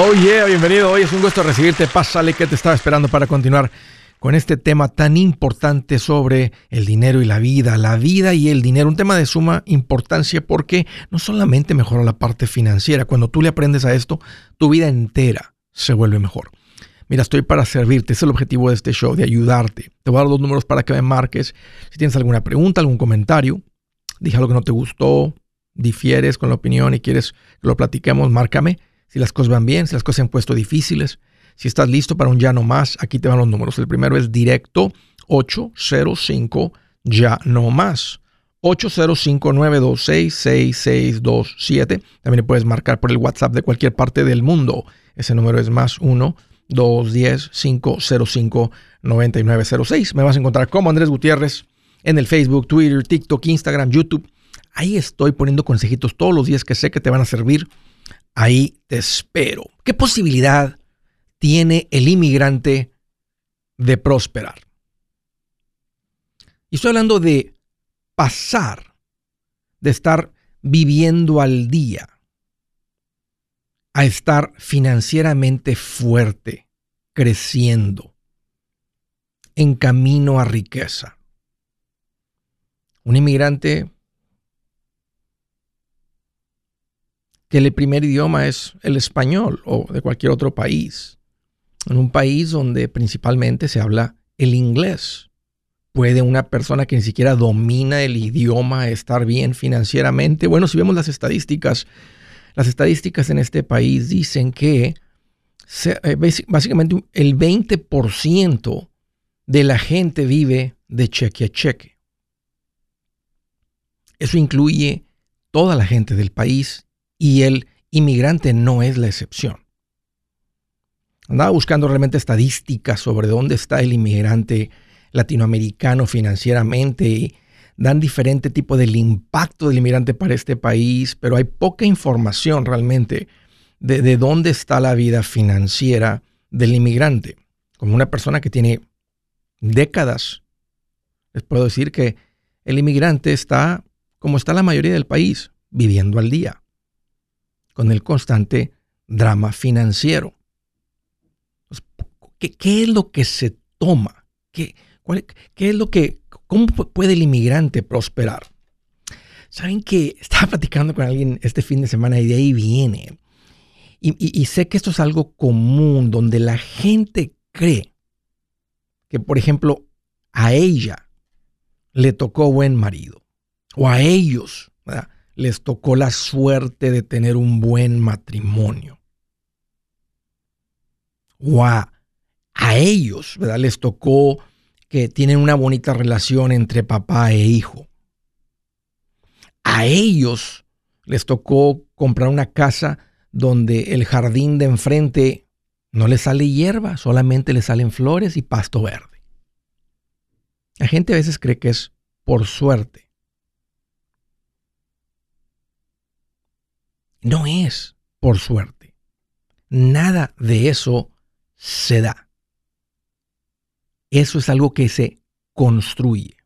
Oh yeah, bienvenido. Hoy es un gusto recibirte. Pásale que te estaba esperando para continuar con este tema tan importante sobre el dinero y la vida, la vida y el dinero, un tema de suma importancia porque no solamente mejora la parte financiera, cuando tú le aprendes a esto, tu vida entera se vuelve mejor. Mira, estoy para servirte, es el objetivo de este show, de ayudarte. Te voy a dar dos números para que me marques. Si tienes alguna pregunta, algún comentario, dije algo que no te gustó, difieres con la opinión y quieres que lo platiquemos, márcame. Si las cosas van bien, si las cosas se han puesto difíciles, si estás listo para un ya no más, aquí te van los números. El primero es directo 805 ya no más. 805-926-6627. También puedes marcar por el WhatsApp de cualquier parte del mundo. Ese número es más 1-210-505-9906. Me vas a encontrar como Andrés Gutiérrez en el Facebook, Twitter, TikTok, Instagram, YouTube. Ahí estoy poniendo consejitos todos los días que sé que te van a servir. Ahí te espero. ¿Qué posibilidad tiene el inmigrante de prosperar. Y estoy hablando de pasar, de estar viviendo al día, a estar financieramente fuerte, creciendo, en camino a riqueza. Un inmigrante que el primer idioma es el español o de cualquier otro país en un país donde principalmente se habla el inglés. ¿Puede una persona que ni siquiera domina el idioma estar bien financieramente? Bueno, si vemos las estadísticas, las estadísticas en este país dicen que eh, básicamente el 20% de la gente vive de cheque a cheque. Eso incluye toda la gente del país y el inmigrante no es la excepción. Andaba buscando realmente estadísticas sobre dónde está el inmigrante latinoamericano financieramente y dan diferente tipo del impacto del inmigrante para este país, pero hay poca información realmente de, de dónde está la vida financiera del inmigrante. Como una persona que tiene décadas, les puedo decir que el inmigrante está como está la mayoría del país, viviendo al día, con el constante drama financiero. ¿Qué, es lo que se toma? ¿Qué, ¿Qué es lo que, cómo puede el inmigrante prosperar? Saben que estaba platicando con alguien este fin de semana y de ahí viene. Y, sé que esto es algo común donde la gente cree que, por ejemplo, a ella le tocó buen marido o a ellos les tocó la suerte de tener un buen matrimonio. O a a ellos, ¿verdad? Les tocó que tienen una bonita relación entre papá e hijo. A ellos les tocó comprar una casa donde el jardín de enfrente no le sale hierba, solamente le salen flores y pasto verde. La gente a veces cree que es por suerte. No es por suerte. Nada de eso se da. Eso es algo que se construye.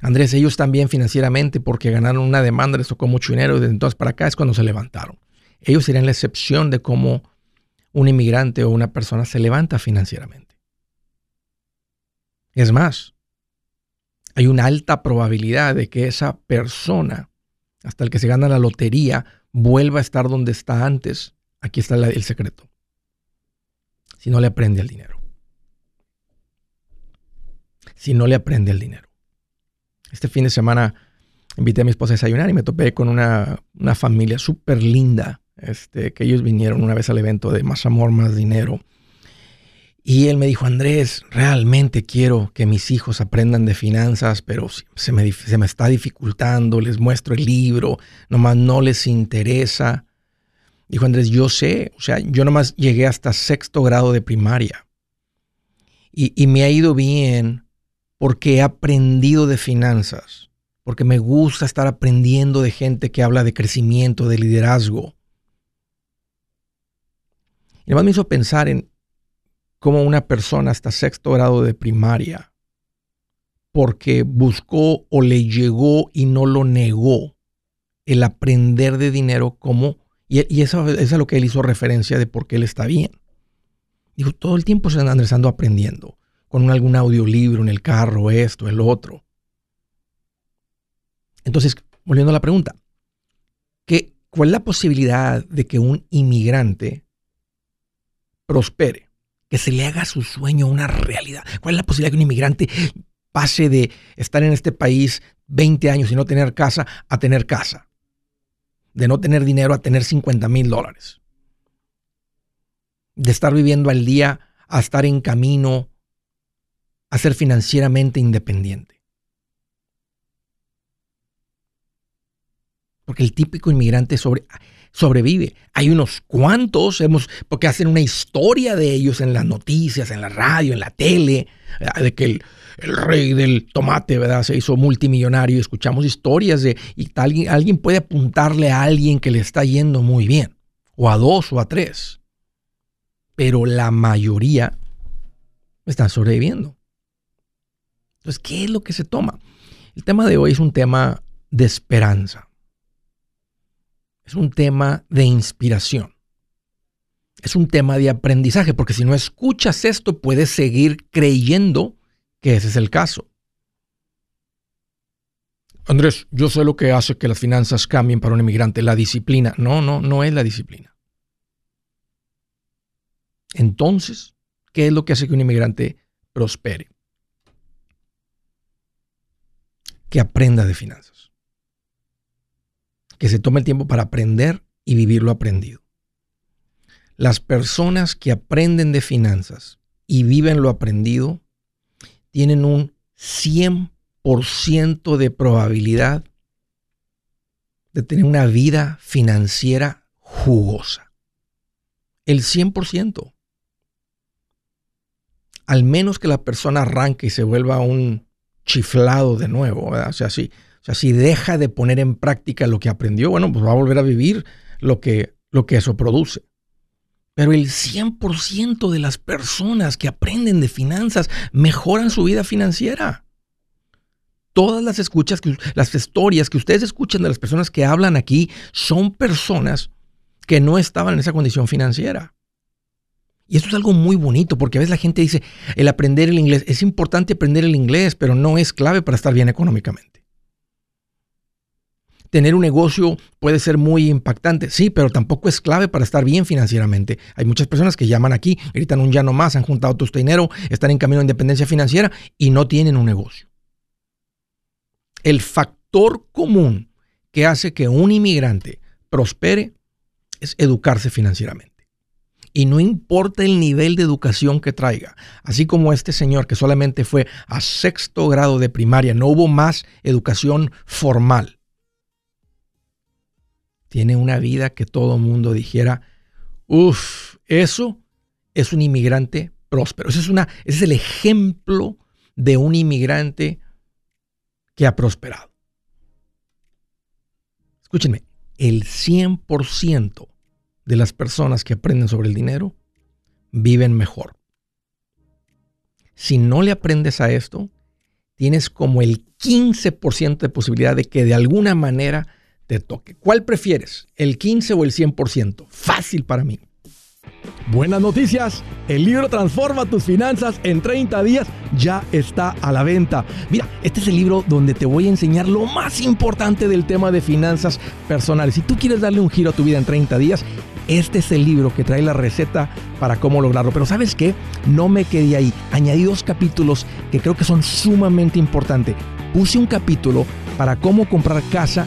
Andrés, ellos también financieramente, porque ganaron una demanda, les tocó mucho dinero, y desde entonces para acá es cuando se levantaron. Ellos serían la excepción de cómo un inmigrante o una persona se levanta financieramente. Es más, hay una alta probabilidad de que esa persona, hasta el que se gana la lotería, vuelva a estar donde está antes. Aquí está el secreto. Si no le aprende el dinero si no le aprende el dinero. Este fin de semana invité a mi esposa a desayunar y me topé con una, familia súper linda, este, que ellos vinieron una vez al evento de Más Amor, Más Dinero. Y él me dijo, Andrés, realmente quiero que mis hijos aprendan de finanzas, pero se me, se me está dificultando, les muestro el libro, nomás no les interesa. Dijo Andrés, yo sé, o sea, yo nomás llegué hasta sexto grado de primaria y, y me ha ido bien porque he aprendido de finanzas, porque me gusta estar aprendiendo de gente que habla de crecimiento, de liderazgo. Y además me hizo pensar en cómo una persona hasta sexto grado de primaria, porque buscó o le llegó y no lo negó el aprender de dinero, cómo Y, eso, es a lo que él hizo referencia de por qué él está bien. Dijo, todo el tiempo se anda aprendiendo, con algún audiolibro en el carro, esto, el otro. Entonces, volviendo a la pregunta, ¿qué, ¿cuál es la posibilidad de que un inmigrante prospere? Que se le haga su sueño una realidad. ¿Cuál es la posibilidad que un inmigrante pase de estar en este país 20 años y no tener casa a tener casa? de no tener dinero a tener 50 mil dólares, de estar viviendo al día a estar en camino a ser financieramente independiente. Porque el típico inmigrante sobrevive. Hay unos cuantos, hemos, porque hacen una historia de ellos en las noticias, en la radio, en la tele, de que el, rey del tomate, ¿verdad? Se hizo multimillonario y escuchamos historias de, y alguien puede apuntarle a alguien que le está yendo muy bien, o a dos o a tres, pero la mayoría están sobreviviendo. Entonces, ¿qué es lo que se toma? El tema de hoy es un tema de esperanza. Es un tema de inspiración. Es un tema de aprendizaje, porque si no escuchas esto, puedes seguir creyendo que ese es el caso. Andrés, yo sé lo que hace que las finanzas cambien para un inmigrante, la disciplina. No, no, no es la disciplina. Entonces, ¿qué es lo que hace que un inmigrante prospere? Que aprenda de finanzas. Que se tome el tiempo para aprender y vivir lo aprendido. Las personas que aprenden de finanzas y viven lo aprendido tienen un 100% de probabilidad de tener una vida financiera jugosa. El 100%. Al menos que la persona arranque y se vuelva un chiflado de nuevo, O sea, si, o sea, si deja de poner en práctica lo que aprendió, bueno, pues va a volver a vivir lo que, lo que eso produce. Pero el 100% de las personas que aprenden de finanzas mejoran su vida financiera. Todas las escuchas, las historias que ustedes escuchan de las personas que hablan aquí son personas que no estaban en esa condición financiera. Y esto es algo muy bonito porque a veces la gente dice, el aprender el inglés, es importante aprender el inglés, pero no es clave para estar bien económicamente. Tener un negocio puede ser muy impactante, sí, pero tampoco es clave para estar bien financieramente. Hay muchas personas que llaman aquí, gritan un ya no más, han juntado todo este dinero, están en camino a independencia financiera y no tienen un negocio. El factor común que hace que un inmigrante prospere es educarse financieramente. Y no importa el nivel de educación que traiga, así como este señor que solamente fue a sexto grado de primaria, no hubo más educación formal tiene una vida que todo mundo dijera, uff, eso es un inmigrante próspero. Es una, ese es el ejemplo de un inmigrante que ha prosperado. Escúchenme, el 100% de las personas que aprenden sobre el dinero viven mejor. Si no le aprendes a esto, tienes como el 15% de posibilidad de que de alguna manera toque. ¿Cuál prefieres? ¿El 15 o el 100%? Fácil para mí. Buenas noticias, el libro Transforma tus finanzas en 30 días ya está a la venta. Mira, este es el libro donde te voy a enseñar lo más importante del tema de finanzas personales. Si tú quieres darle un giro a tu vida en 30 días, este es el libro que trae la receta para cómo lograrlo. Pero sabes qué, no me quedé ahí. Añadí dos capítulos que creo que son sumamente importantes. Puse un capítulo para cómo comprar casa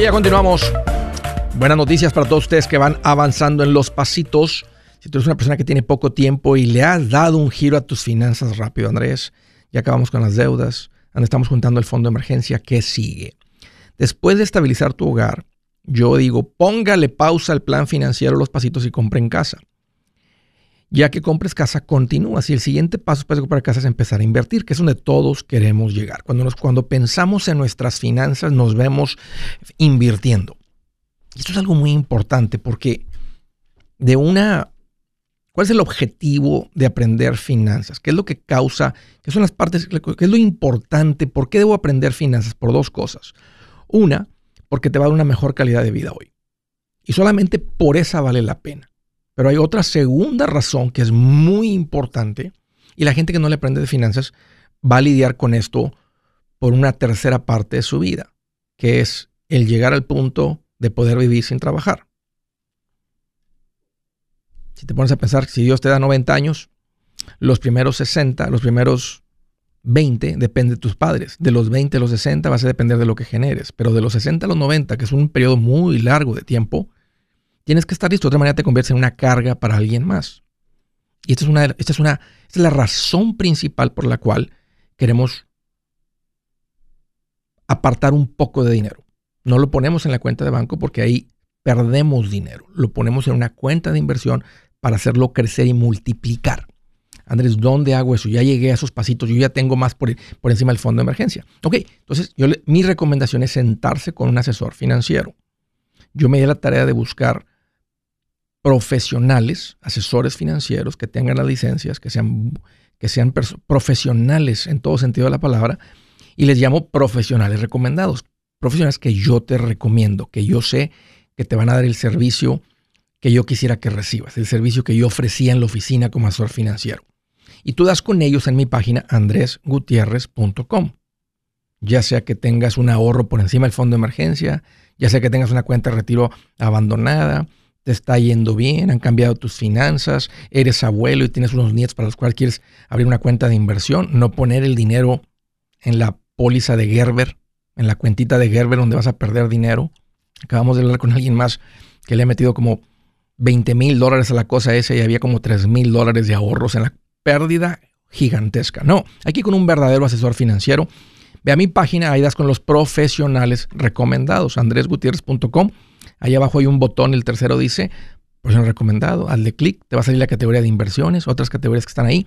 Ya continuamos. Buenas noticias para todos ustedes que van avanzando en los pasitos. Si tú eres una persona que tiene poco tiempo y le has dado un giro a tus finanzas rápido, Andrés, ya acabamos con las deudas, estamos juntando el fondo de emergencia, ¿qué sigue? Después de estabilizar tu hogar, yo digo, póngale pausa al plan financiero, los pasitos y compre en casa. Ya que compres casa, continúa. Si el siguiente paso después de comprar casa es empezar a invertir, que es donde todos queremos llegar. Cuando, nos, cuando pensamos en nuestras finanzas, nos vemos invirtiendo. Y esto es algo muy importante porque de una... ¿Cuál es el objetivo de aprender finanzas? ¿Qué es lo que causa? ¿Qué son las partes? ¿Qué es lo importante? ¿Por qué debo aprender finanzas? Por dos cosas. Una, porque te va a dar una mejor calidad de vida hoy. Y solamente por esa vale la pena. Pero hay otra segunda razón que es muy importante y la gente que no le aprende de finanzas va a lidiar con esto por una tercera parte de su vida, que es el llegar al punto de poder vivir sin trabajar. Si te pones a pensar, si Dios te da 90 años, los primeros 60, los primeros 20 depende de tus padres. De los 20 a los 60 vas a depender de lo que generes. Pero de los 60 a los 90, que es un periodo muy largo de tiempo, tienes que estar listo. De otra manera te conviertes en una carga para alguien más. Y esta es, una, esta es, una, es la razón principal por la cual queremos apartar un poco de dinero. No lo ponemos en la cuenta de banco porque ahí perdemos dinero. Lo ponemos en una cuenta de inversión para hacerlo crecer y multiplicar. Andrés, ¿dónde hago eso? Ya llegué a esos pasitos, yo ya tengo más por, por encima del fondo de emergencia. Ok, entonces yo mi recomendación es sentarse con un asesor financiero. Yo me di la tarea de buscar profesionales, asesores financieros que tengan las licencias, que sean, que sean profesionales en todo sentido de la palabra, y les llamo profesionales recomendados. Profesionales que yo te recomiendo, que yo sé que te van a dar el servicio que yo quisiera que recibas, el servicio que yo ofrecía en la oficina como asesor financiero y tú das con ellos en mi página andresgutierrez.com. Ya sea que tengas un ahorro por encima del fondo de emergencia, ya sea que tengas una cuenta de retiro abandonada, te está yendo bien, han cambiado tus finanzas, eres abuelo y tienes unos nietos para los cuales quieres abrir una cuenta de inversión, no poner el dinero en la póliza de Gerber, en la cuentita de Gerber donde vas a perder dinero. Acabamos de hablar con alguien más que le ha metido como 20 mil dólares a la cosa esa y había como 3 mil dólares de ahorros en la pérdida gigantesca. No, aquí con un verdadero asesor financiero. Ve a mi página, ahí das con los profesionales recomendados, andresgutierrez.com. Ahí abajo hay un botón, el tercero dice, profesional recomendado, hazle clic, te va a salir la categoría de inversiones, otras categorías que están ahí,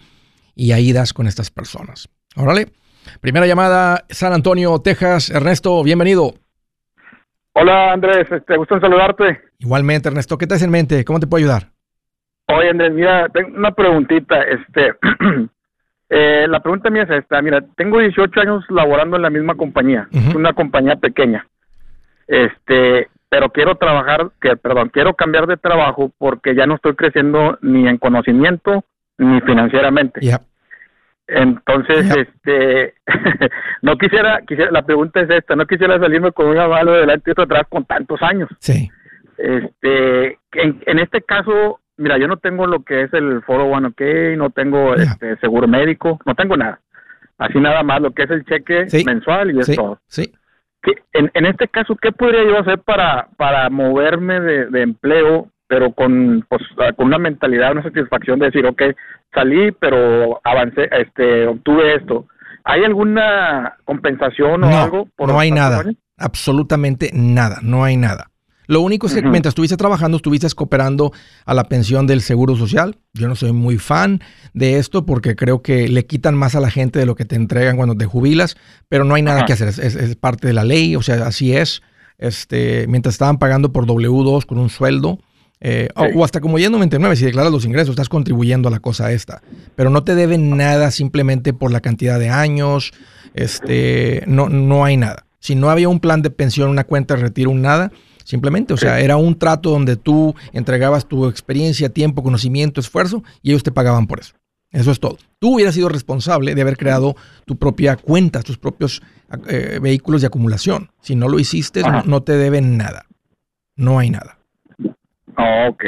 y ahí das con estas personas. Órale. Primera llamada, San Antonio, Texas. Ernesto, bienvenido. Hola Andrés, este, gusto en saludarte. Igualmente, Ernesto, ¿qué te hace en mente? ¿Cómo te puedo ayudar? Oye, Andrés, mira, tengo una preguntita. Este, eh, la pregunta mía es esta. Mira, tengo 18 años laborando en la misma compañía, una compañía pequeña. Este, pero quiero trabajar, que, perdón, quiero cambiar de trabajo porque ya no estoy creciendo ni en conocimiento ni financieramente. Entonces, este, no quisiera, quisiera, la pregunta es esta, no quisiera salirme con una mano delante y otra atrás con tantos años. Sí. Este, en, en este caso, Mira, yo no tengo lo que es el foro One OK, no tengo este seguro médico, no tengo nada. Así nada más lo que es el cheque mensual y es todo. Sí. En, en, este caso, ¿qué podría yo hacer para, para moverme de, empleo pero con, pues, con una mentalidad, una satisfacción de decir, ok, salí, pero avancé, este, obtuve esto. ¿Hay alguna compensación o algo? Por no hay nada, absolutamente nada, no hay nada. Lo único es que mientras estuviste trabajando, estuviste cooperando a la pensión del Seguro Social. Yo no soy muy fan de esto porque creo que le quitan más a la gente de lo que te entregan cuando te jubilas, pero no hay nada que hacer, es, parte de la ley, o sea, así es. Este, mientras estaban pagando por W2 con un sueldo, eh, o, hasta como yendo 99, si declaras los ingresos, estás contribuyendo a la cosa esta. Pero no te deben nada simplemente por la cantidad de años, este, no, no hay nada. Si no había un plan de pensión, una cuenta de retiro, un nada, Simplemente, o sea, era un trato donde tú entregabas tu experiencia, tiempo, conocimiento, esfuerzo y ellos te pagaban por eso. Eso es todo. Tú hubieras sido responsable de haber creado tu propia cuenta, tus propios eh, vehículos de acumulación. Si no lo hiciste, no, te deben nada. No hay nada. Oh, ok.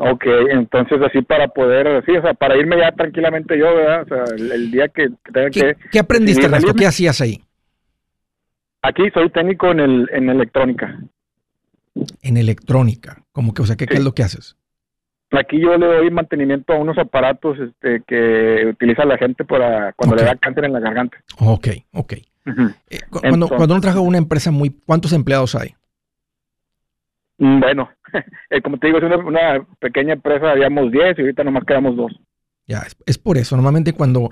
Ok, entonces así para poder, sí, o sea, para irme ya tranquilamente yo, ¿verdad? O sea, el, día que, tenga que... ¿Qué aprendiste, Ernesto? ¿Qué hacías ahí? Aquí soy técnico en, el, en electrónica en electrónica? Como que, o sea, ¿qué, es lo que haces? Aquí yo le doy mantenimiento a unos aparatos este, que utiliza la gente para cuando le da cáncer en la garganta. Ok, ok. Eh, cuando, cuando uno trabaja en una empresa muy, ¿cuántos empleados hay? Mm, bueno, eh, como te digo, es una, una pequeña empresa, habíamos 10 y ahorita nomás quedamos dos. Ya, es, por eso. Normalmente cuando,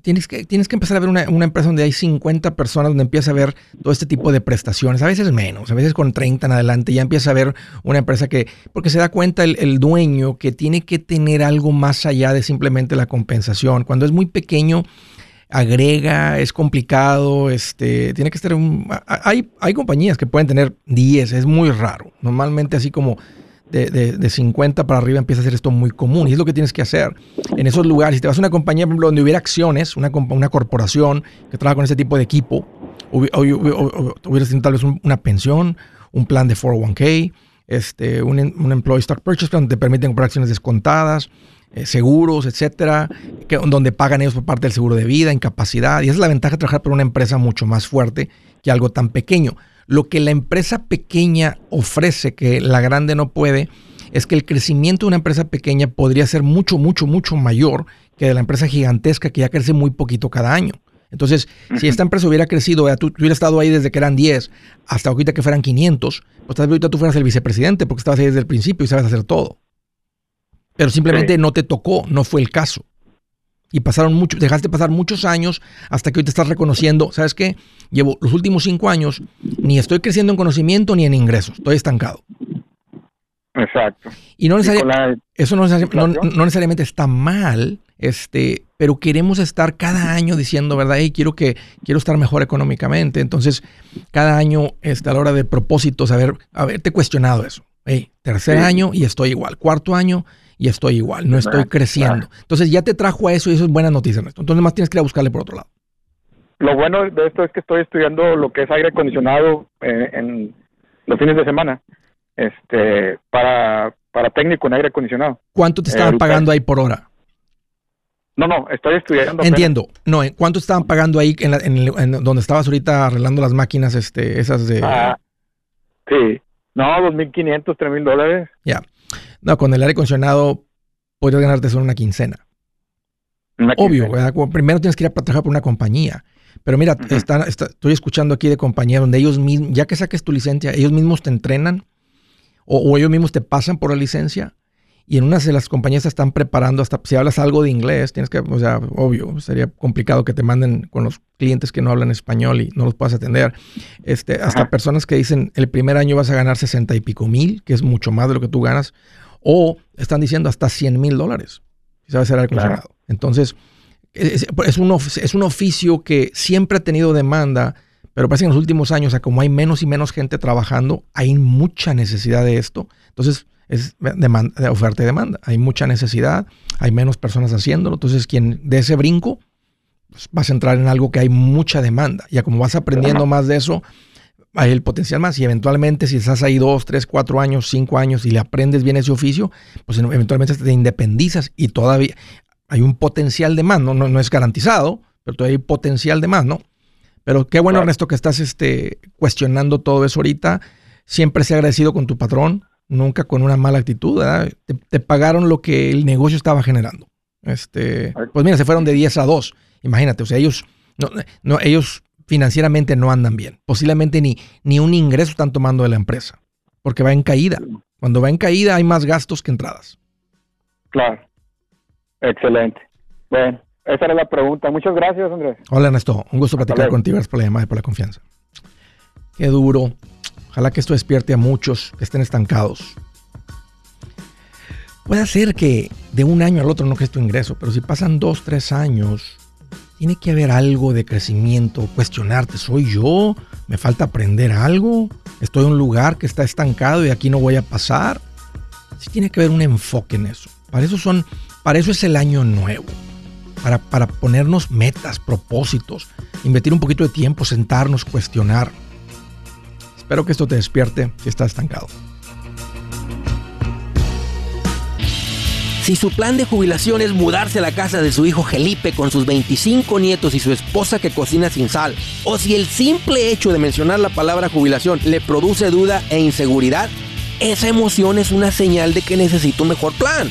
tienes, que, tienes que empezar a ver una, empresa donde hay 50 personas, donde empieza a ver todo este tipo de prestaciones, a veces menos, a veces con 30 en adelante, ya empieza a ver una empresa que, porque se da cuenta el, dueño que tiene que tener algo más allá de simplemente la compensación. Cuando es muy pequeño, agrega, es complicado, este, tiene que estar... Un, hay, hay compañías que pueden tener 10, es muy raro. Normalmente así como de, 50 para arriba empieza a ser esto muy común y es lo que tienes que hacer. En esos lugares, si te vas a una compañía, por donde hubiera acciones, una, una corporación que trabaja con ese tipo de equipo, hubieras tenido tal vez una pensión, un plan de 401k, este, un, un employee stock purchase plan donde te permiten comprar acciones descontadas, eh, seguros, etcétera, que, donde pagan ellos por parte del seguro de vida, incapacidad. Y esa es la ventaja de trabajar por una empresa mucho más fuerte que algo tan pequeño. Lo que la empresa pequeña ofrece que la grande no puede es que el crecimiento de una empresa pequeña podría ser mucho, mucho, mucho mayor que de la empresa gigantesca que ya crece muy poquito cada año. Entonces, si esta empresa hubiera crecido, tú, tú, hubieras estado ahí desde que eran 10 hasta ahorita que fueran 500, pues tal vez ahorita tú fueras el vicepresidente porque estabas ahí desde el principio y sabes hacer todo. Pero simplemente no te tocó, no fue el caso. Y pasaron mucho, dejaste pasar muchos años hasta que hoy te estás reconociendo, ¿sabes qué? Llevo los últimos cinco años, ni estoy creciendo en conocimiento ni en ingresos, estoy estancado. Exacto. Y no necesariamente, eso no, necesariamente está mal, este, pero queremos estar cada año diciendo, ¿verdad? Hey, quiero que quiero estar mejor económicamente. Entonces, cada año, este, a la hora de propósitos, haber, haberte cuestionado eso. Hey, tercer año y estoy igual. Cuarto año y estoy igual, no estoy creciendo. Entonces ya te trajo a eso y eso es buena noticia, Ernesto. Entonces más tienes que ir a buscarle por otro lado. Lo bueno de esto es que estoy estudiando lo que es aire acondicionado eh, en los fines de semana, este, para, para técnico en aire acondicionado. ¿Cuánto te estaban pagando ahí por hora? No, no, estoy estudiando. Entiendo. No, ¿cuánto estaban pagando ahí en, en, donde estabas ahorita arreglando las máquinas, este, esas de... Ah, sí. No, 2.500, 3.000 dólares. Ya. No, con el aire acondicionado podrías ganarte solo una quincena. Obvio, primero tienes que ir a trabajar por una compañía. Pero mira, estoy escuchando aquí de compañía donde ellos mismos, ya que saques tu licencia, ellos mismos te entrenan o, ellos mismos te pasan por la licencia y en una de las compañías te están preparando hasta si hablas algo de inglés, tienes que, o sea, obvio, sería complicado que te manden con los clientes que no hablan español y no los puedas atender. Este, hasta personas que dicen el primer año vas a ganar 60 y pico mil, que es mucho más de lo que tú ganas o están diciendo hasta 100 mil dólares. Si sabes ser acondicionado. Entonces, es, un, es un oficio que siempre ha tenido demanda, pero parece que en los últimos años, como hay menos y menos gente trabajando, hay mucha necesidad de esto. Entonces, es demanda, de oferta y demanda. Hay mucha necesidad, hay menos personas haciéndolo. Entonces, quien de ese brinco, pues, vas a entrar en algo que hay mucha demanda. Ya como vas aprendiendo más de eso, hay el potencial más y eventualmente si estás ahí dos, tres, cuatro años, cinco años y le aprendes bien ese oficio, pues eventualmente te independizas y todavía hay un potencial de más, no, no, es garantizado, pero todavía hay potencial de más, ¿no? Pero qué bueno, Ernesto, que estás este, cuestionando todo eso ahorita. Siempre sea agradecido con tu patrón. Nunca con una mala actitud, te, pagaron lo que el negocio estaba generando. Este, pues mira, se fueron de 10 a 2. Imagínate, o sea, ellos, no, no, ellos financieramente no andan bien. Posiblemente ni, ni un ingreso están tomando de la empresa, porque va en caída. Cuando va en caída hay más gastos que entradas. Claro. Excelente. Bueno, esa era la pregunta. Muchas gracias, Andrés. Hola, Ernesto. Un gusto platicar contigo. Gracias por la llamada y por la confianza. Qué duro. Ojalá que esto despierte a muchos que estén estancados. Puede ser que de un año al otro no crezca tu ingreso, pero si pasan dos, tres años, tiene que haber algo de crecimiento, cuestionarte, ¿soy yo? ¿Me falta aprender algo? ¿Estoy en un lugar que está estancado y aquí no voy a pasar? Sí tiene que haber un enfoque en eso. Para eso, son, para eso es el año nuevo. Para, para ponernos metas, propósitos, invertir un poquito de tiempo, sentarnos, cuestionar. Espero que esto te despierte si estás estancado. Si su plan de jubilación es mudarse a la casa de su hijo Felipe con sus 25 nietos y su esposa que cocina sin sal, o si el simple hecho de mencionar la palabra jubilación le produce duda e inseguridad, esa emoción es una señal de que necesita un mejor plan.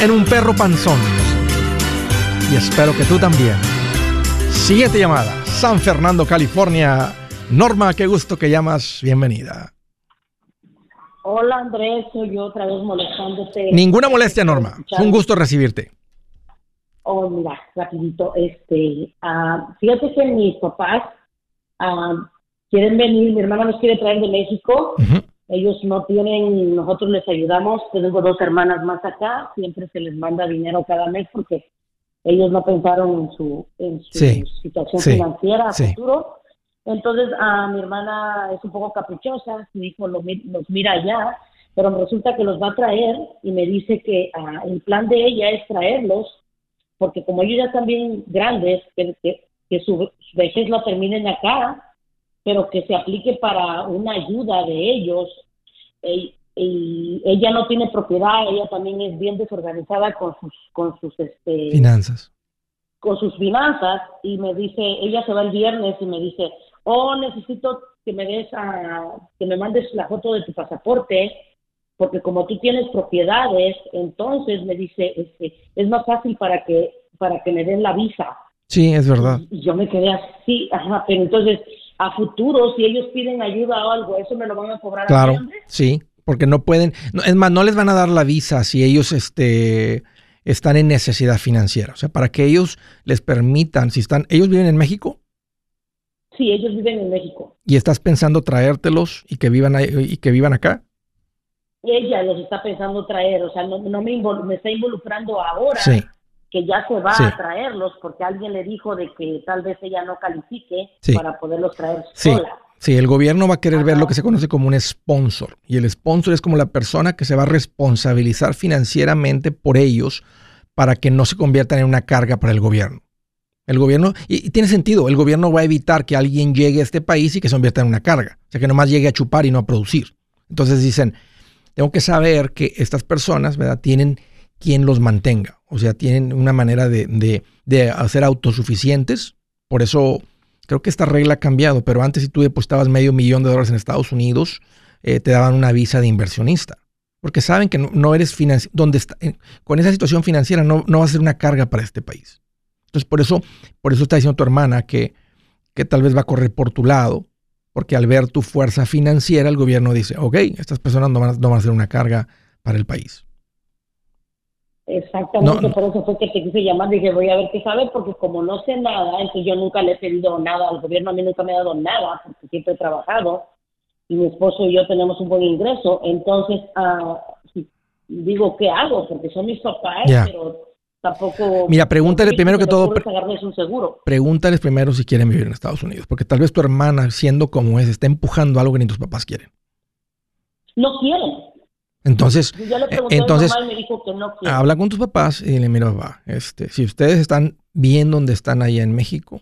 en un perro panzón. Y espero que tú también. Siguiente llamada. San Fernando, California. Norma, qué gusto que llamas. Bienvenida. Hola Andrés, soy yo otra vez molestándote. Ninguna molestia, Norma. un gusto recibirte. Oh, mira, rapidito. Este, uh, fíjate que mis papás uh, quieren venir, mi hermana nos quiere traer de México. Ellos no tienen, nosotros les ayudamos. Tengo dos hermanas más acá, siempre se les manda dinero cada mes porque ellos no pensaron en su, en su situación financiera a futuro. Entonces, a mi hermana es un poco caprichosa, su hijo lo, los mira allá, pero resulta que los va a traer y me dice que ah, el plan de ella es traerlos, porque como ellos ya están bien grandes, que, que, su, vejez la terminen acá, pero que se aplique para una ayuda de ellos. Y, ella no tiene propiedad, ella también es bien desorganizada con sus, con sus este, finanzas. Con sus finanzas y me dice, ella se va el viernes y me dice, oh, necesito que me des a, que me mandes la foto de tu pasaporte, porque como tú tienes propiedades, entonces me dice, este, es más fácil para que, para que me den la visa. Sí, es verdad. Y, yo me quedé así, ajá, pero entonces a futuro, si ellos piden ayuda o algo, ¿eso me lo van a cobrar claro, sí, porque no pueden, es más, no les van a dar la visa si ellos este, están en necesidad financiera. O sea, para que ellos les permitan, si están, ¿ellos viven en México? Sí, ellos viven en México. ¿Y estás pensando traértelos y que vivan ahí, y que vivan acá? Ella los está pensando traer, o sea, no, me, me está involucrando ahora. Sí que ya se va a traerlos porque alguien le dijo de que tal vez ella no califique para poderlos traer sola. Sí, el gobierno va a querer ver lo que se conoce como un sponsor. Y el sponsor es como la persona que se va a responsabilizar financieramente por ellos para que no se conviertan en una carga para el gobierno. El gobierno, y, tiene sentido, el gobierno va a evitar que alguien llegue a este país y que se convierta en una carga. O sea, que nomás llegue a chupar y no a producir. Entonces dicen, tengo que saber que estas personas, ¿verdad? Tienen quien los mantenga. O sea, tienen una manera de, de, de hacer autosuficientes. Por eso creo que esta regla ha cambiado, pero antes si tú depositabas medio millón de dólares en Estados Unidos, eh, te daban una visa de inversionista. Porque saben que no, eres financiero, donde está, con esa situación financiera no, no va a ser una carga para este país. Entonces, por eso, por eso está diciendo tu hermana que, que tal vez va a correr por tu lado, porque al ver tu fuerza financiera, el gobierno dice, ok, estas personas no van, no van a ser una carga para el país. Exactamente, por eso fue que te quise llamar, dije voy a ver qué sabe, porque como no sé nada, entonces yo nunca le he pedido nada al gobierno, a mí nunca me ha dado nada, porque siempre he trabajado y mi esposo y yo tenemos un buen ingreso, entonces uh, digo, ¿qué hago? Porque son mis papás, pero tampoco... Mira, pregúntale primero que todo... Un seguro. Pregúntales primero si quieren vivir en Estados Unidos, porque tal vez tu hermana, siendo como es, está empujando algo que ni tus papás quieren. No quieren. Entonces, entonces no habla con tus papás y le mira, va, este, si ustedes están bien donde están allá en México,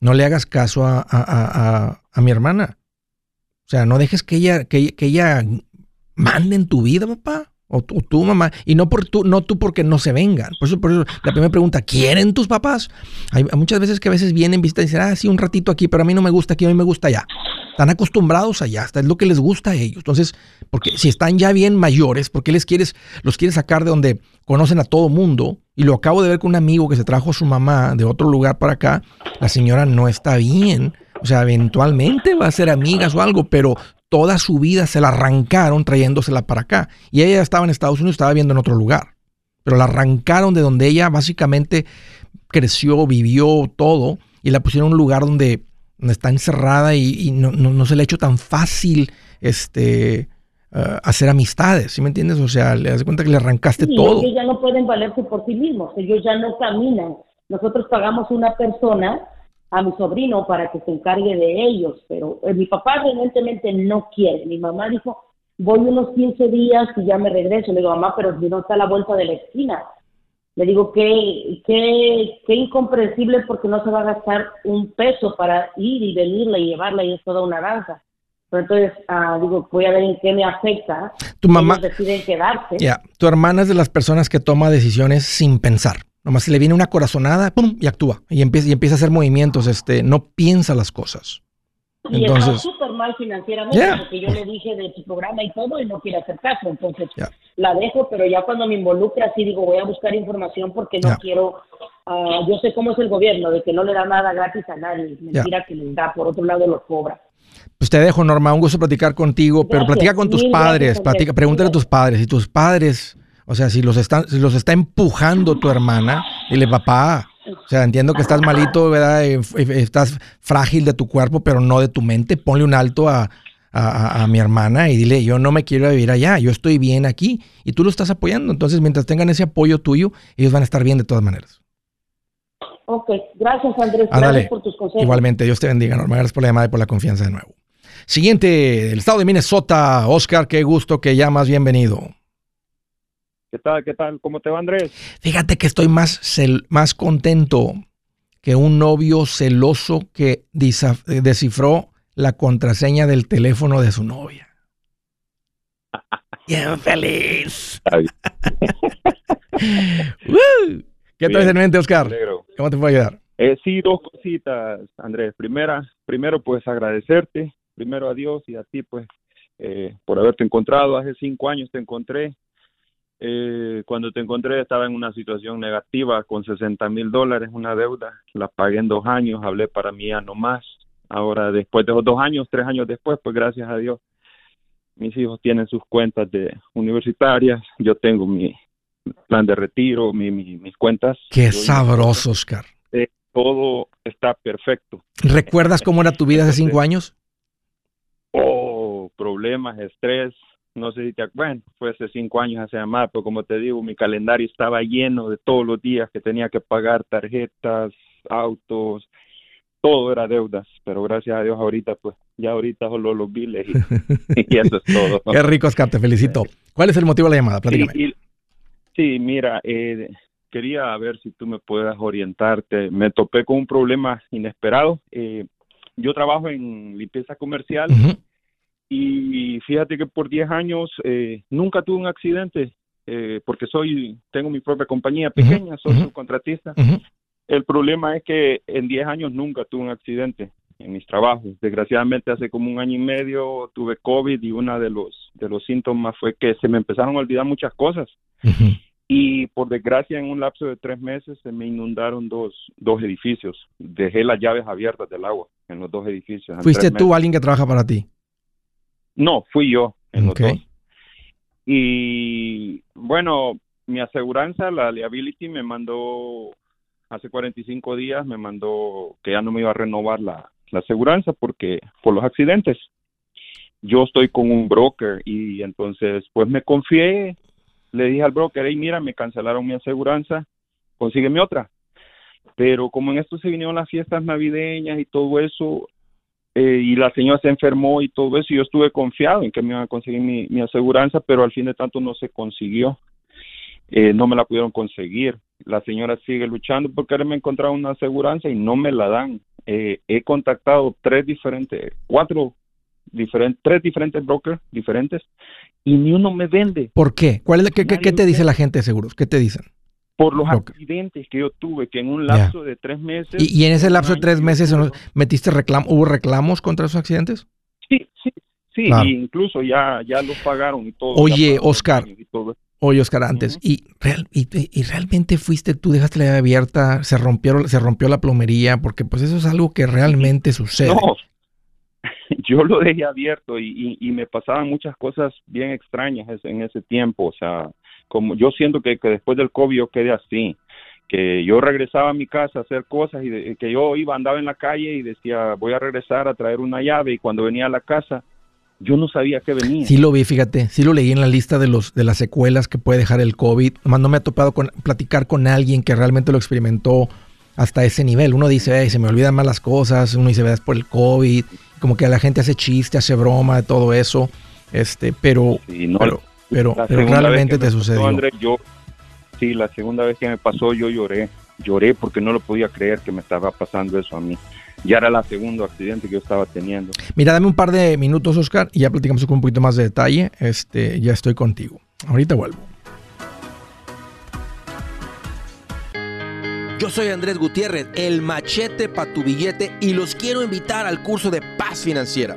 no le hagas caso a, a, a, mi hermana. O sea, no dejes que ella, que, que ella mande en tu vida, papá. O tu, mamá. Y no, por tú, no tú porque no se vengan. Por eso, por eso la primera pregunta, ¿quieren tus papás? Hay muchas veces que a veces vienen, visitan y dicen, ah, sí, un ratito aquí, pero a mí no me gusta aquí, a mí me gusta allá. Están acostumbrados allá, es lo que les gusta a ellos. Entonces, porque si están ya bien mayores, ¿por qué les quieres, los quieres sacar de donde conocen a todo mundo? Y lo acabo de ver con un amigo que se trajo a su mamá de otro lugar para acá. La señora no está bien. O sea, eventualmente va a ser amigas o algo, pero toda su vida se la arrancaron trayéndosela para acá. Y ella estaba en Estados Unidos, estaba viendo en otro lugar. Pero la arrancaron de donde ella básicamente creció, vivió todo, y la pusieron en un lugar donde, está encerrada y, no, se le ha hecho tan fácil este, eh, hacer amistades, ¿sí me entiendes? O sea, le das cuenta que le arrancaste todo. Ellos ya no pueden valerse por sí mismos, ellos ya no caminan. Nosotros pagamos una persona a mi sobrino para que se encargue de ellos, pero eh, mi papá evidentemente no quiere. Mi mamá dijo, voy unos 15 días y ya me regreso. Le digo, mamá, pero si no está a la vuelta de la esquina. Le digo, qué, qué, qué incomprensible porque no se va a gastar un peso para ir y venirla y llevarla y es toda una danza. Pero entonces, ah, digo, voy a ver en qué me afecta. Tu mamá. deciden quedarse. Ya, tu hermana es de las personas que toma decisiones sin pensar. Nomás se le viene una corazonada, ¡pum! y actúa. Y empieza, y empieza a hacer movimientos, este, no piensa las cosas. Y Entonces, está súper mal financieramente, porque yo le dije de su programa y todo, y no quiere hacer caso. Entonces, la dejo, pero ya cuando me involucra, sí digo, voy a buscar información porque no quiero. Uh, yo sé cómo es el gobierno, de que no le da nada gratis a nadie. Mentira que le da, por otro lado lo cobra. Pues te dejo, Norma, un gusto platicar contigo, pero platica con tus padres, platica, pregúntale a tus padres, si tus padres o sea, si los, está, si los está empujando tu hermana, dile, papá, o sea, entiendo que estás malito, ¿verdad? Estás frágil de tu cuerpo, pero no de tu mente. Ponle un alto a, mi hermana y dile, yo no me quiero vivir allá, yo estoy bien aquí y tú lo estás apoyando. Entonces, mientras tengan ese apoyo tuyo, ellos van a estar bien de todas maneras. Ok, gracias Andrés, gracias por tus consejos. Igualmente, Dios te bendiga, Norma, gracias por la llamada y por la confianza de nuevo. Siguiente, el estado de Minnesota, Oscar, qué gusto que llamas, bienvenido. ¿Qué tal? ¿Qué tal? ¿Cómo te va, Andrés? Fíjate que estoy más, más contento que un novio celoso que descifró la contraseña del teléfono de su novia. Bien feliz. ¿Qué traes en mente, Oscar? ¿Cómo te puedo ayudar? Eh, sí, dos cositas, Andrés. Primera, primero, pues agradecerte, primero a Dios y a ti, pues, eh, por haberte encontrado. Hace cinco años te encontré eh, cuando te encontré estaba en una situación negativa con 60 mil dólares, una deuda, la pagué en dos años, hablé para mí ya no más. Ahora, después de dos años, tres años después, pues gracias a Dios, mis hijos tienen sus cuentas de universitarias, yo tengo mi plan de retiro, mi, mis cuentas. Qué sabroso, Oscar. Eh, todo está perfecto. ¿Recuerdas cómo era tu vida hace cinco años? Oh, problemas, estrés, no sé si te bueno, fue hace cinco años hace más, pero como te digo, mi calendario estaba lleno de todos los días que tenía que pagar tarjetas, autos, todo era deudas, pero gracias a Dios ahorita, pues ya ahorita solo los biles y, eso es todo. Qué rico, Oscar, te felicito. ¿Cuál es el motivo de la llamada? Platícame. Sí, mira, eh, quería ver si tú me puedas orientarte. Me topé con un problema inesperado. Eh, yo trabajo en limpieza comercial. Y fíjate que por 10 años eh, nunca tuve un accidente, eh, porque soy, tengo mi propia compañía pequeña, soy subcontratista. El problema es que en 10 años nunca tuve un accidente en mis trabajos. Desgraciadamente hace como un año y medio tuve COVID y uno de los, de los síntomas fue que se me empezaron a olvidar muchas cosas. Y por desgracia en un lapso de tres meses se me inundaron dos, dos edificios. Dejé las llaves abiertas del agua en los dos edificios. ¿Fuiste tú alguien que trabaja para ti? No, fui yo en los dos. Y bueno, mi aseguranza, la liability, me mandó hace 45 días, me mandó que ya no me iba a renovar la, la aseguranza porque por los accidentes. Yo estoy con un broker y entonces pues me confié, le dije al broker, hey, mira, me cancelaron mi aseguranza, consígueme otra. Pero como en esto se vinieron las fiestas navideñas y todo eso, eh, y la señora se enfermó y todo eso, yo estuve confiado en que me iban a conseguir mi, mi aseguranza, pero al fin de tanto no se consiguió. Eh, no me la pudieron conseguir. La señora sigue luchando por quererme encontrar una aseguranza y no me la dan. Eh, he contactado tres diferentes, cuatro diferentes, tres diferentes brokers diferentes y ni uno me vende. ¿Por qué? ¿Cuál es qué, qué, te dice la gente de seguros? ¿Qué te dicen? Por los accidentes que yo tuve, que en un lapso de tres meses. ¿Y, en ese lapso de tres meses metiste reclamo, hubo reclamos contra esos accidentes? Sí, sí, sí, incluso ya, ya los pagaron y todo. Oye, Oscar, Oye, Oscar, antes, y, real, y, realmente fuiste tú, dejaste la llave abierta, se rompió, se rompió la plomería, porque pues eso es algo que realmente sucede. No, yo lo dejé abierto y, y, me pasaban muchas cosas bien extrañas en ese tiempo, o sea, como yo siento que, que después del COVID yo quedé así, que yo regresaba a mi casa a hacer cosas y que yo iba, andaba en la calle y decía, voy a regresar a traer una llave y cuando venía a la casa yo no sabía que venía. Sí lo vi, fíjate, sí lo leí en la lista de los de las secuelas que puede dejar el COVID. Más no me ha topado con platicar con alguien que realmente lo experimentó hasta ese nivel. Uno dice, se me olvidan más las cosas, uno dice, es por el COVID, como que la gente hace chiste, hace broma de todo eso. Este, pero pero, pero, realmente te sucedió. André, yo sí, la segunda vez que me pasó yo lloré, lloré porque no lo podía creer que me estaba pasando eso a mí ya era el segundo accidente que yo estaba teniendo. Mira, dame un par de minutos, Oscar, y ya platicamos con un poquito más de detalle. Este, ya estoy contigo. Ahorita vuelvo. Yo soy Andrés Gutiérrez, el machete para tu billete, y los quiero invitar al curso de paz financiera.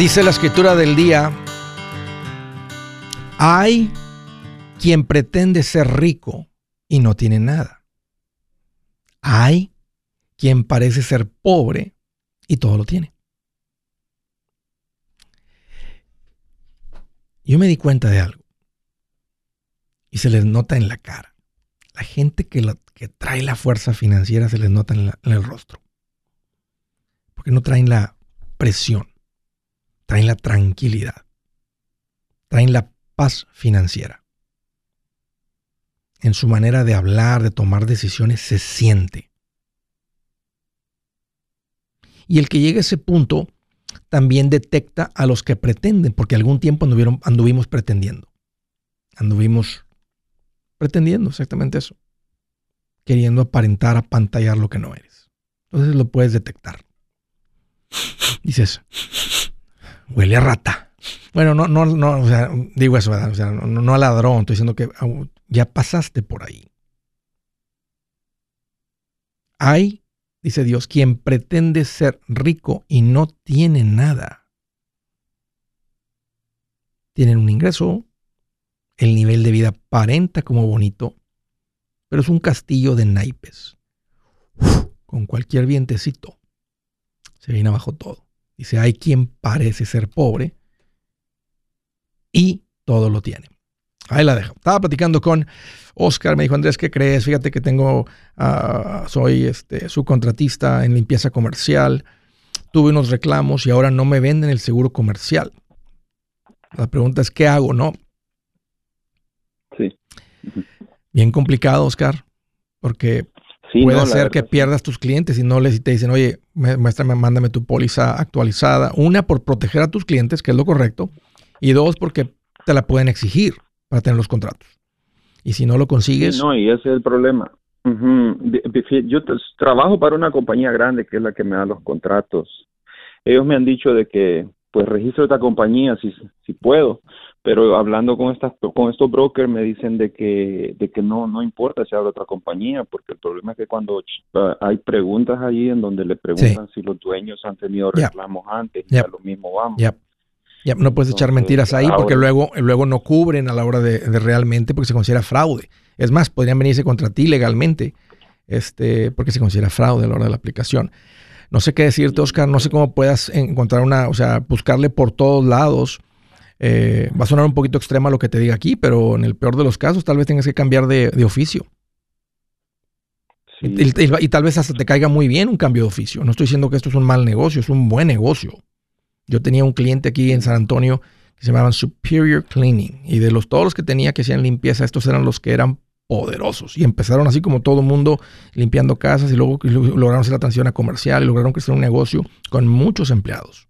Dice la escritura del día, hay quien pretende ser rico y no tiene nada. Hay quien parece ser pobre y todo lo tiene. Yo me di cuenta de algo y se les nota en la cara. La gente que, trae la fuerza financiera se les nota en el rostro. Porque no traen la presión traen la tranquilidad, traen la paz financiera. En su manera de hablar, de tomar decisiones, se siente. Y el que llegue a ese punto también detecta a los que pretenden, porque algún tiempo anduvieron, anduvimos pretendiendo. Anduvimos pretendiendo exactamente eso. Queriendo aparentar, apantallar lo que no eres. Entonces lo puedes detectar. Dices, huele a rata. Bueno, no, no, no, o sea, digo eso, no, no a ladrón, estoy diciendo que ya pasaste por ahí. Hay, dice Dios, quien pretende ser rico y no tiene nada. Tienen un ingreso, el nivel de vida aparenta como bonito, pero es un castillo de naipes. con cualquier vientecito se viene abajo todo. Dice, hay quien parece ser pobre y todo lo tiene. Ahí la dejo. Estaba platicando con Oscar, me dijo, Andrés, ¿qué crees? Fíjate que tengo, ah, soy este, subcontratista en limpieza comercial. tuve unos reclamos y ahora no me venden el seguro comercial. La pregunta es, ¿qué hago? No. Sí. Bien complicado, Oscar, porque puede hacer que pierdas tus clientes y no les te dicen, oye, muéstrame, mándame tu póliza actualizada. Una, por proteger a tus clientes, que es lo correcto, y dos, porque te la pueden exigir para tener los contratos. Y si no lo consigues... no, y ese es el problema. Yo trabajo para una compañía grande que es la que me da los contratos. Ellos me han dicho de que pues registro esta compañía si, si puedo, pero hablando con estas con estos brokers me dicen de que de que no no importa si habla otra compañía porque el problema es que cuando hay preguntas allí en donde le preguntan si los dueños han tenido reclamos antes ya. lo mismo vamos. Ya. No puedes echar mentiras ahí porque luego luego no cubren a la hora de, realmente porque se considera fraude. Es más podrían venirse contra ti legalmente este porque se considera fraude a la hora de la aplicación. No sé qué decirte Oscar no sé cómo puedas encontrar una o sea buscarle por todos lados eh, va a sonar un poquito extrema lo que te diga aquí, pero en el peor de los casos tal vez tengas que cambiar de, oficio. Y, tal vez hasta te caiga muy bien un cambio de oficio. No estoy diciendo que esto es un mal negocio, es un buen negocio. Yo tenía un cliente aquí en San Antonio que se llamaban Superior Cleaning y de los todos los que tenía que hacían limpieza, estos eran los que eran poderosos y empezaron así como todo el mundo limpiando casas y luego lograron hacer la atención a comercial y lograron crecer un negocio con muchos empleados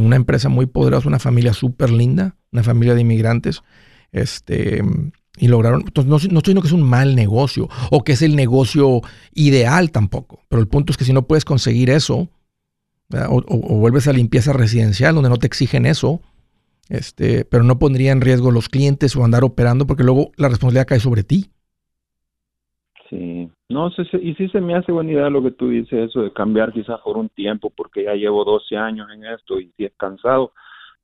una empresa muy poderosa, una familia súper linda, una familia de inmigrantes, este, y lograron, entonces no, estoy diciendo que es un mal negocio o que es el negocio ideal tampoco, pero el punto es que si no puedes conseguir eso, o, vuelves a limpieza residencial donde no te exigen eso, este, pero no pondría en riesgo los clientes o andar operando porque luego la responsabilidad cae sobre ti. No sé, y sí se me hace buena idea lo que tú dices, eso de cambiar quizás por un tiempo, porque ya llevo 12 años en esto y sí es cansado,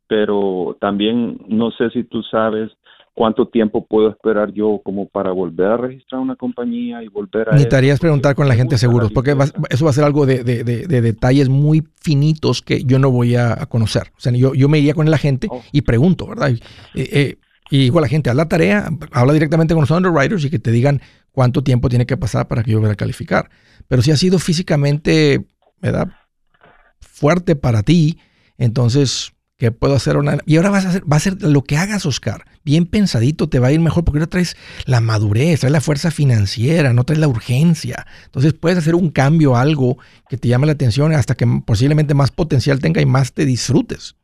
pero también no sé si tú sabes cuánto tiempo puedo esperar yo como para volver a registrar una compañía y volver a... Necesitarías preguntar con la gente de seguros, porque eso va a ser algo de, de, de, detalles muy finitos que yo no voy a, conocer. O sea, yo, yo me iría con la gente oh. y pregunto, ¿verdad? Eh, eh, y digo a la gente, haz la tarea, habla directamente con los underwriters y que te digan cuánto tiempo tiene que pasar para que yo vaya a calificar. Pero si ha sido físicamente, ¿verdad? Fuerte para ti, entonces, ¿qué puedo hacer? Y ahora vas a hacer, va a ser lo que hagas, Oscar. Bien pensadito, te va a ir mejor porque ahora traes la madurez, traes la fuerza financiera, no traes la urgencia. Entonces puedes hacer un cambio, algo que te llame la atención hasta que posiblemente más potencial tenga y más te disfrutes.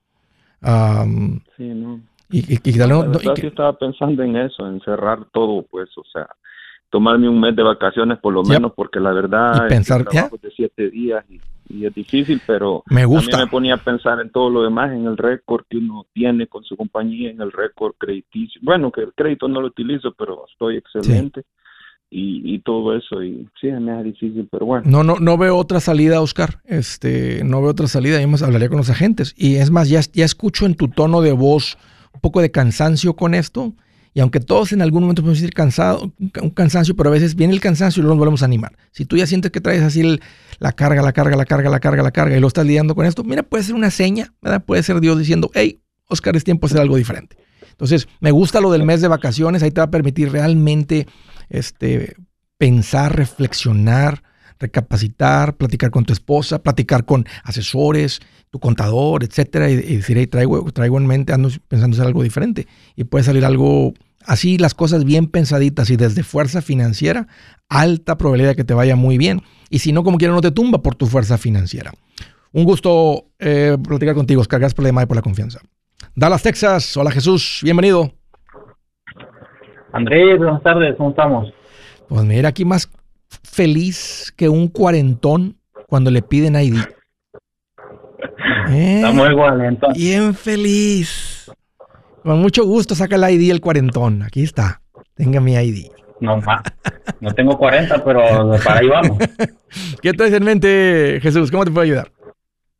sí, no. Y, y, estaba pensando en eso, en cerrar todo, pues, o sea, tomarme un mes de vacaciones por lo menos, porque la verdad pensar, es de siete días y, es difícil, pero me gusta. me ponía a pensar en todo lo demás, en el récord que uno tiene con su compañía, en el récord crediticio. Bueno, que el crédito no lo utilizo, pero estoy excelente. Y, y, todo eso y sí me hace difícil pero bueno no no no veo otra salida Oscar este no veo otra salida yo más hablaría con los agentes y es más ya ya escucho en tu tono de voz un poco de cansancio con esto. Y aunque todos en algún momento podemos decir cansado, un cansancio, pero a veces viene el cansancio y luego nos volvemos a animar. Si tú ya sientes que traes así la carga, la carga, la carga, la carga, la carga y lo estás lidiando con esto, mira, puede ser una seña. Puede ser Dios diciendo, hey, Oscar, es tiempo de hacer algo diferente. Entonces, me gusta lo del mes de vacaciones, ahí te va a permitir realmente este, pensar, reflexionar, recapacitar, platicar con tu esposa, platicar con asesores, tu contador, etcétera, y, decir, hey, traigo, traigo en mente, ando pensando hacer algo diferente. Y puede salir algo así, las cosas bien pensaditas y desde fuerza financiera, alta probabilidad de que te vaya muy bien. Y si no, como quiera, no te tumba por tu fuerza financiera. Un gusto eh, platicar contigo, Oscar. Gracias por la llamada y por la confianza. Dallas, Texas. Hola, Jesús. Bienvenido. Andrés, buenas tardes. ¿Cómo estamos? Pues mira, aquí más feliz que un cuarentón cuando le piden ID. Estamos igual, entonces. Bien feliz. Con mucho gusto saca el ID el cuarentón. Aquí está. Tenga mi ID. No más. No tengo 40, pero para ahí vamos. ¿Qué traes en mente, Jesús? ¿Cómo te puedo ayudar?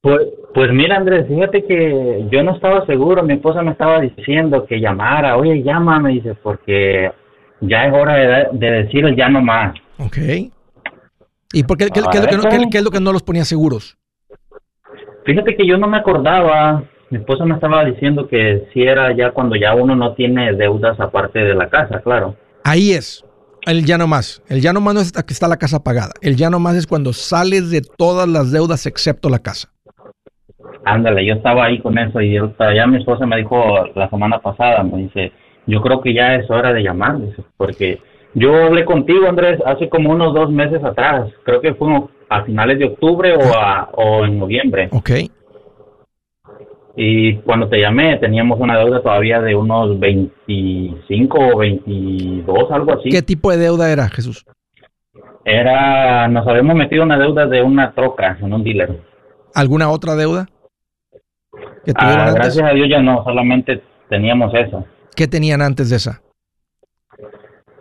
Pues, pues mira, Andrés, fíjate que yo no estaba seguro. Mi esposa me estaba diciendo que llamara. Oye, llama, me dice, porque ya es hora de, de decir ya no más. Ok. ¿Y por qué, qué, es lo que no, qué, es lo que no los ponía seguros? Fíjate que yo no me acordaba. Mi esposa me estaba diciendo que si era ya cuando ya uno no tiene deudas aparte de la casa, claro. Ahí es. El ya no más. El ya no más no es hasta que está la casa pagada. El ya no más es cuando sales de todas las deudas excepto la casa. Ándale, yo estaba ahí con eso y yo, ya mi esposa me dijo la semana pasada, me dice, yo creo que ya es hora de llamar, porque yo hablé contigo, Andrés, hace como unos dos meses atrás, creo que fue a finales de octubre o, a, o en noviembre. Ok. Y cuando te llamé teníamos una deuda todavía de unos 25 o 22, algo así. ¿Qué tipo de deuda era, Jesús? Era, nos habíamos metido una deuda de una troca en un dealer. ¿Alguna otra deuda? Ah, gracias a Dios ya no, solamente teníamos esa. ¿Qué tenían antes de esa?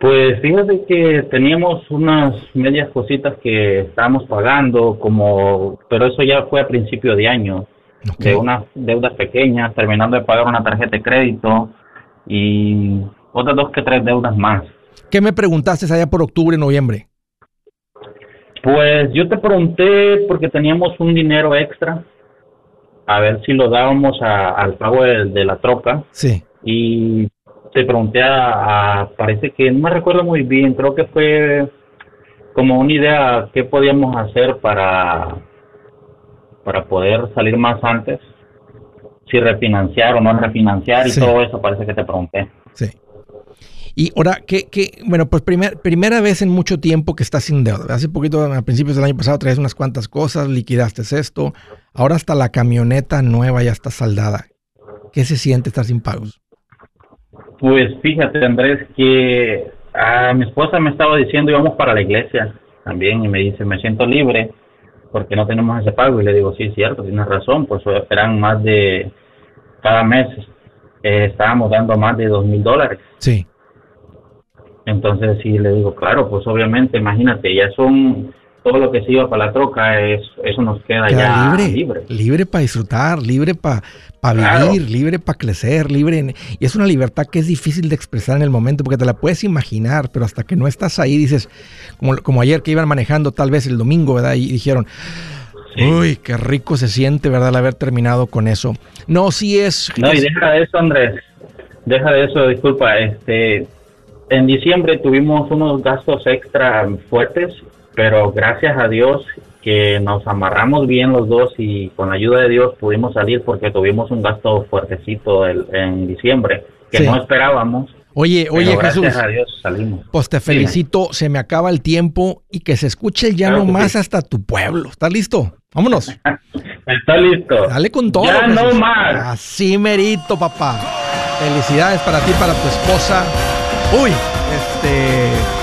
Pues fíjate que teníamos unas medias cositas que estábamos pagando, como, pero eso ya fue a principio de año, de unas deudas pequeñas, terminando de pagar una tarjeta de crédito y otras dos que tres deudas más. ¿Qué me preguntaste allá por octubre, noviembre? Pues yo te pregunté porque teníamos un dinero extra a ver si lo dábamos al pago de, la troca. Sí. Y te pregunté a, parece que no me recuerdo muy bien, creo que fue como una idea qué podíamos hacer para para poder salir más antes, si refinanciar o no refinanciar y todo eso parece que te pregunté. Sí. Y ahora, ¿qué, qué? bueno, pues primer, primera vez en mucho tiempo que estás sin deuda. Hace poquito, a principios del año pasado, traes unas cuantas cosas, liquidaste esto. Ahora hasta la camioneta nueva ya está saldada. ¿Qué se siente estar sin pagos? Pues fíjate, Andrés, que a mi esposa me estaba diciendo íbamos para la iglesia también y me dice, me siento libre porque no tenemos ese pago. Y le digo, sí, es cierto, tienes razón, pues eran más de, cada mes eh, estábamos dando más de dos mil dólares. Sí. Entonces sí le digo, claro, pues obviamente, imagínate, ya son todo lo que se iba para la troca, es, eso nos queda, ya libre, libre. para disfrutar, libre para vivir, libre para crecer, libre. y es una libertad que es difícil de expresar en el momento porque te la puedes imaginar, pero hasta que no estás ahí dices, como, como ayer que iban manejando tal vez el domingo, ¿verdad? Y dijeron, uy, qué rico se siente, ¿verdad? El haber terminado con eso. No, sí es... No, y deja de eso, Andrés. Deja de eso, disculpa, este en diciembre tuvimos unos gastos extra fuertes, pero gracias a Dios que nos amarramos bien los dos y con la ayuda de Dios pudimos salir porque tuvimos un gasto fuertecito en diciembre que no esperábamos. Oye, oye gracias Jesús, a Dios salimos. pues te felicito, se me acaba el tiempo y que se escuche ya no más hasta tu pueblo. ¿Estás listo? Vámonos. Está listo. Dale con todo. Ya no más. Así merito, papá. Felicidades para ti, para tu esposa Uy, este,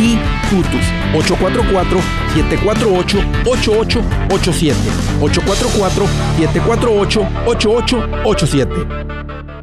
sí Tutus 844-748-8887. 844-748-8887.